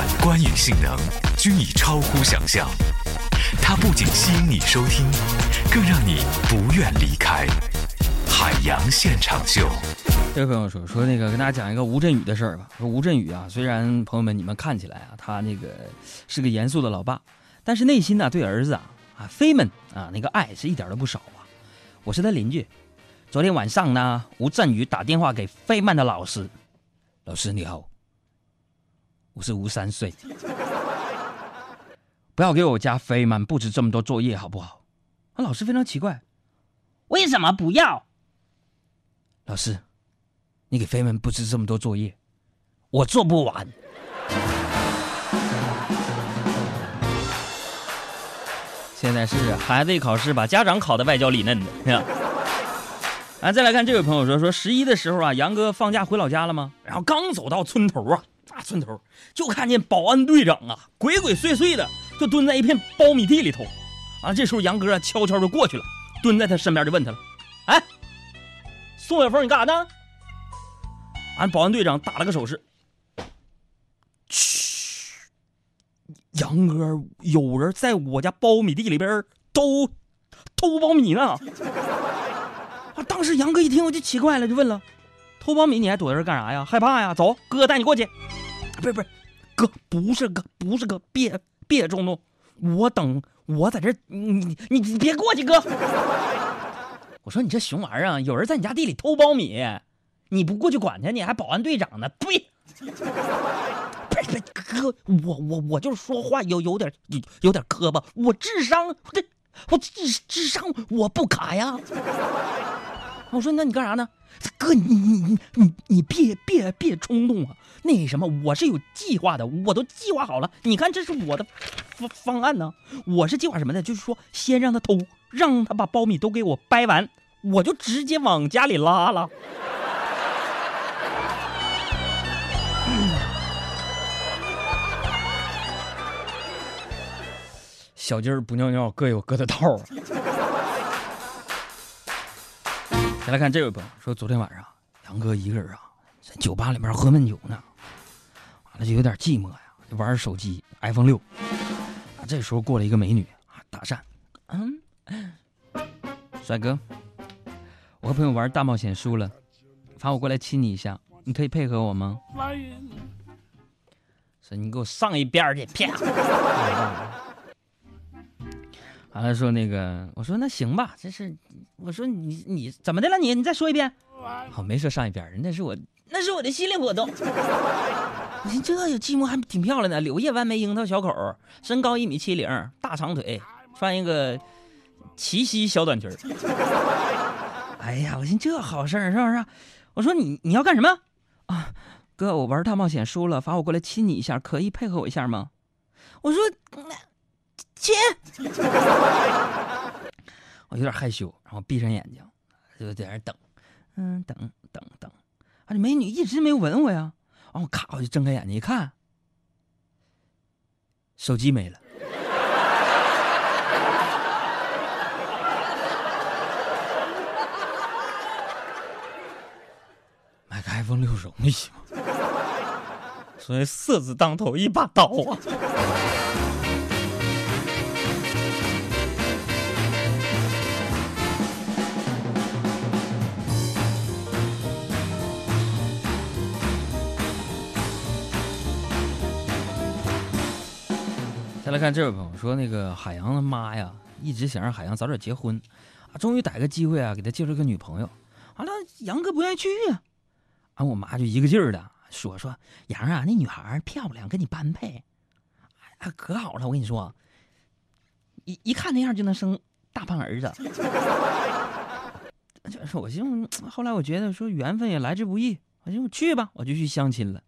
感官与性能均已超乎想象。它不仅吸引你收听，更让你不愿离开。海洋现场秀。这位朋友说说那个跟大家讲一个吴镇宇的事儿吧。说吴镇宇啊，虽然朋友们你们看起来啊，他那个是个严肃的老爸，但是内心呢对儿子啊啊飞们啊那个爱是一点都不少啊。我是他邻居，昨天晚上呢，吴镇宇打电话给费曼的老师，老师你好，我是吴三岁，不要给我家飞满布置这么多作业好不好？啊，老师非常奇怪，为什么不要？老师，你给飞们布置这么多作业，我做不完。现在是孩子一考试把家长考的外焦里嫩的。啊，再来看这位朋友说说十一的时候啊，杨哥放假回老家了吗？然后刚走到村头啊，大村头就看见保安队长啊，鬼鬼祟祟的就蹲在一片苞米地里头。啊，这时候杨哥啊悄悄就过去了，蹲在他身边就问他了：“哎。”宋小峰，你干啥呢？俺保安队长打了个手势。嘘，杨哥，有人在我家苞米地里边偷偷苞米呢。啊！当时杨哥一听，我就奇怪了，就问了：偷苞米你还躲在这干啥呀？害怕呀？走，哥带你过去。不是不是，哥不是哥不是哥，别别冲动，我等我在这，你你你别过去，哥。我说你这熊玩意儿！有人在你家地里偷苞米，你不过去管他，你还保安队长呢？呸！不是哥，我我我就是说话有有点有有点磕巴，我智商这我智智商我不卡呀。我说那你干啥呢？哥，你你你你你别别别冲动啊！那什么，我是有计划的，我都计划好了。你看这是我的方方案呢。我是计划什么呢？就是说先让他偷。让他把苞米都给我掰完，我就直接往家里拉了。小鸡儿不尿尿，各有各的道儿。再来看这位朋友说，昨天晚上杨哥一个人啊，在酒吧里面喝闷酒呢，完了就有点寂寞呀，就玩手机 iPhone 六。啊，这时候过来一个美女啊，搭讪，嗯。帅哥，我和朋友玩大冒险输了，罚我过来亲你一下，你可以配合我吗？说你给我上一边去，啪！完了说那个，我说那行吧，这是我说你你怎么的了你？你再说一遍。好，没说上一边，那是我那是我的心理活动。我寻这有寂寞还挺漂亮的，柳叶弯眉樱桃小口，身高一米七零，大长腿，穿一个。齐膝小短裙 哎呀，我寻这好事儿是不是？我说你你要干什么啊？哥，我玩大冒险输了，罚我过来亲你一下，可以配合我一下吗？我说亲，我有点害羞，然后闭上眼睛就在那等，嗯，等等等，啊，这美女一直没吻我呀，然后咔我就睁开眼睛一看，手机没了。买个 iPhone 六容易吗？所以色字当头一把刀啊！再来看这位朋友说，那个海洋的妈呀，一直想让海洋早点结婚，啊，终于逮个机会啊，给他介绍个女朋友。完了，杨哥不愿意去呀。啊我妈就一个劲儿的说说杨啊，那女孩漂亮，跟你般配，啊，可好了。我跟你说，一一看那样就能生大胖儿子。就说我寻思，后来我觉得说缘分也来之不易，我就去吧，我就去相亲了。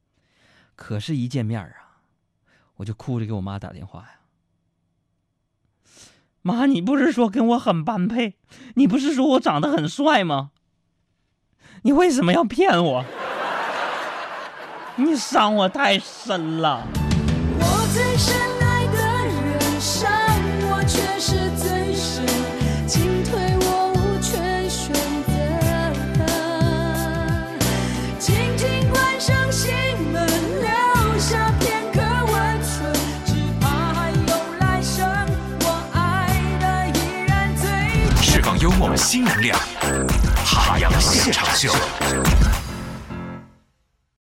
可是，一见面啊，我就哭着给我妈打电话呀。妈，你不是说跟我很般配？你不是说我长得很帅吗？你为什么要骗我？你伤我太深了。有我们新能量，海洋现场秀。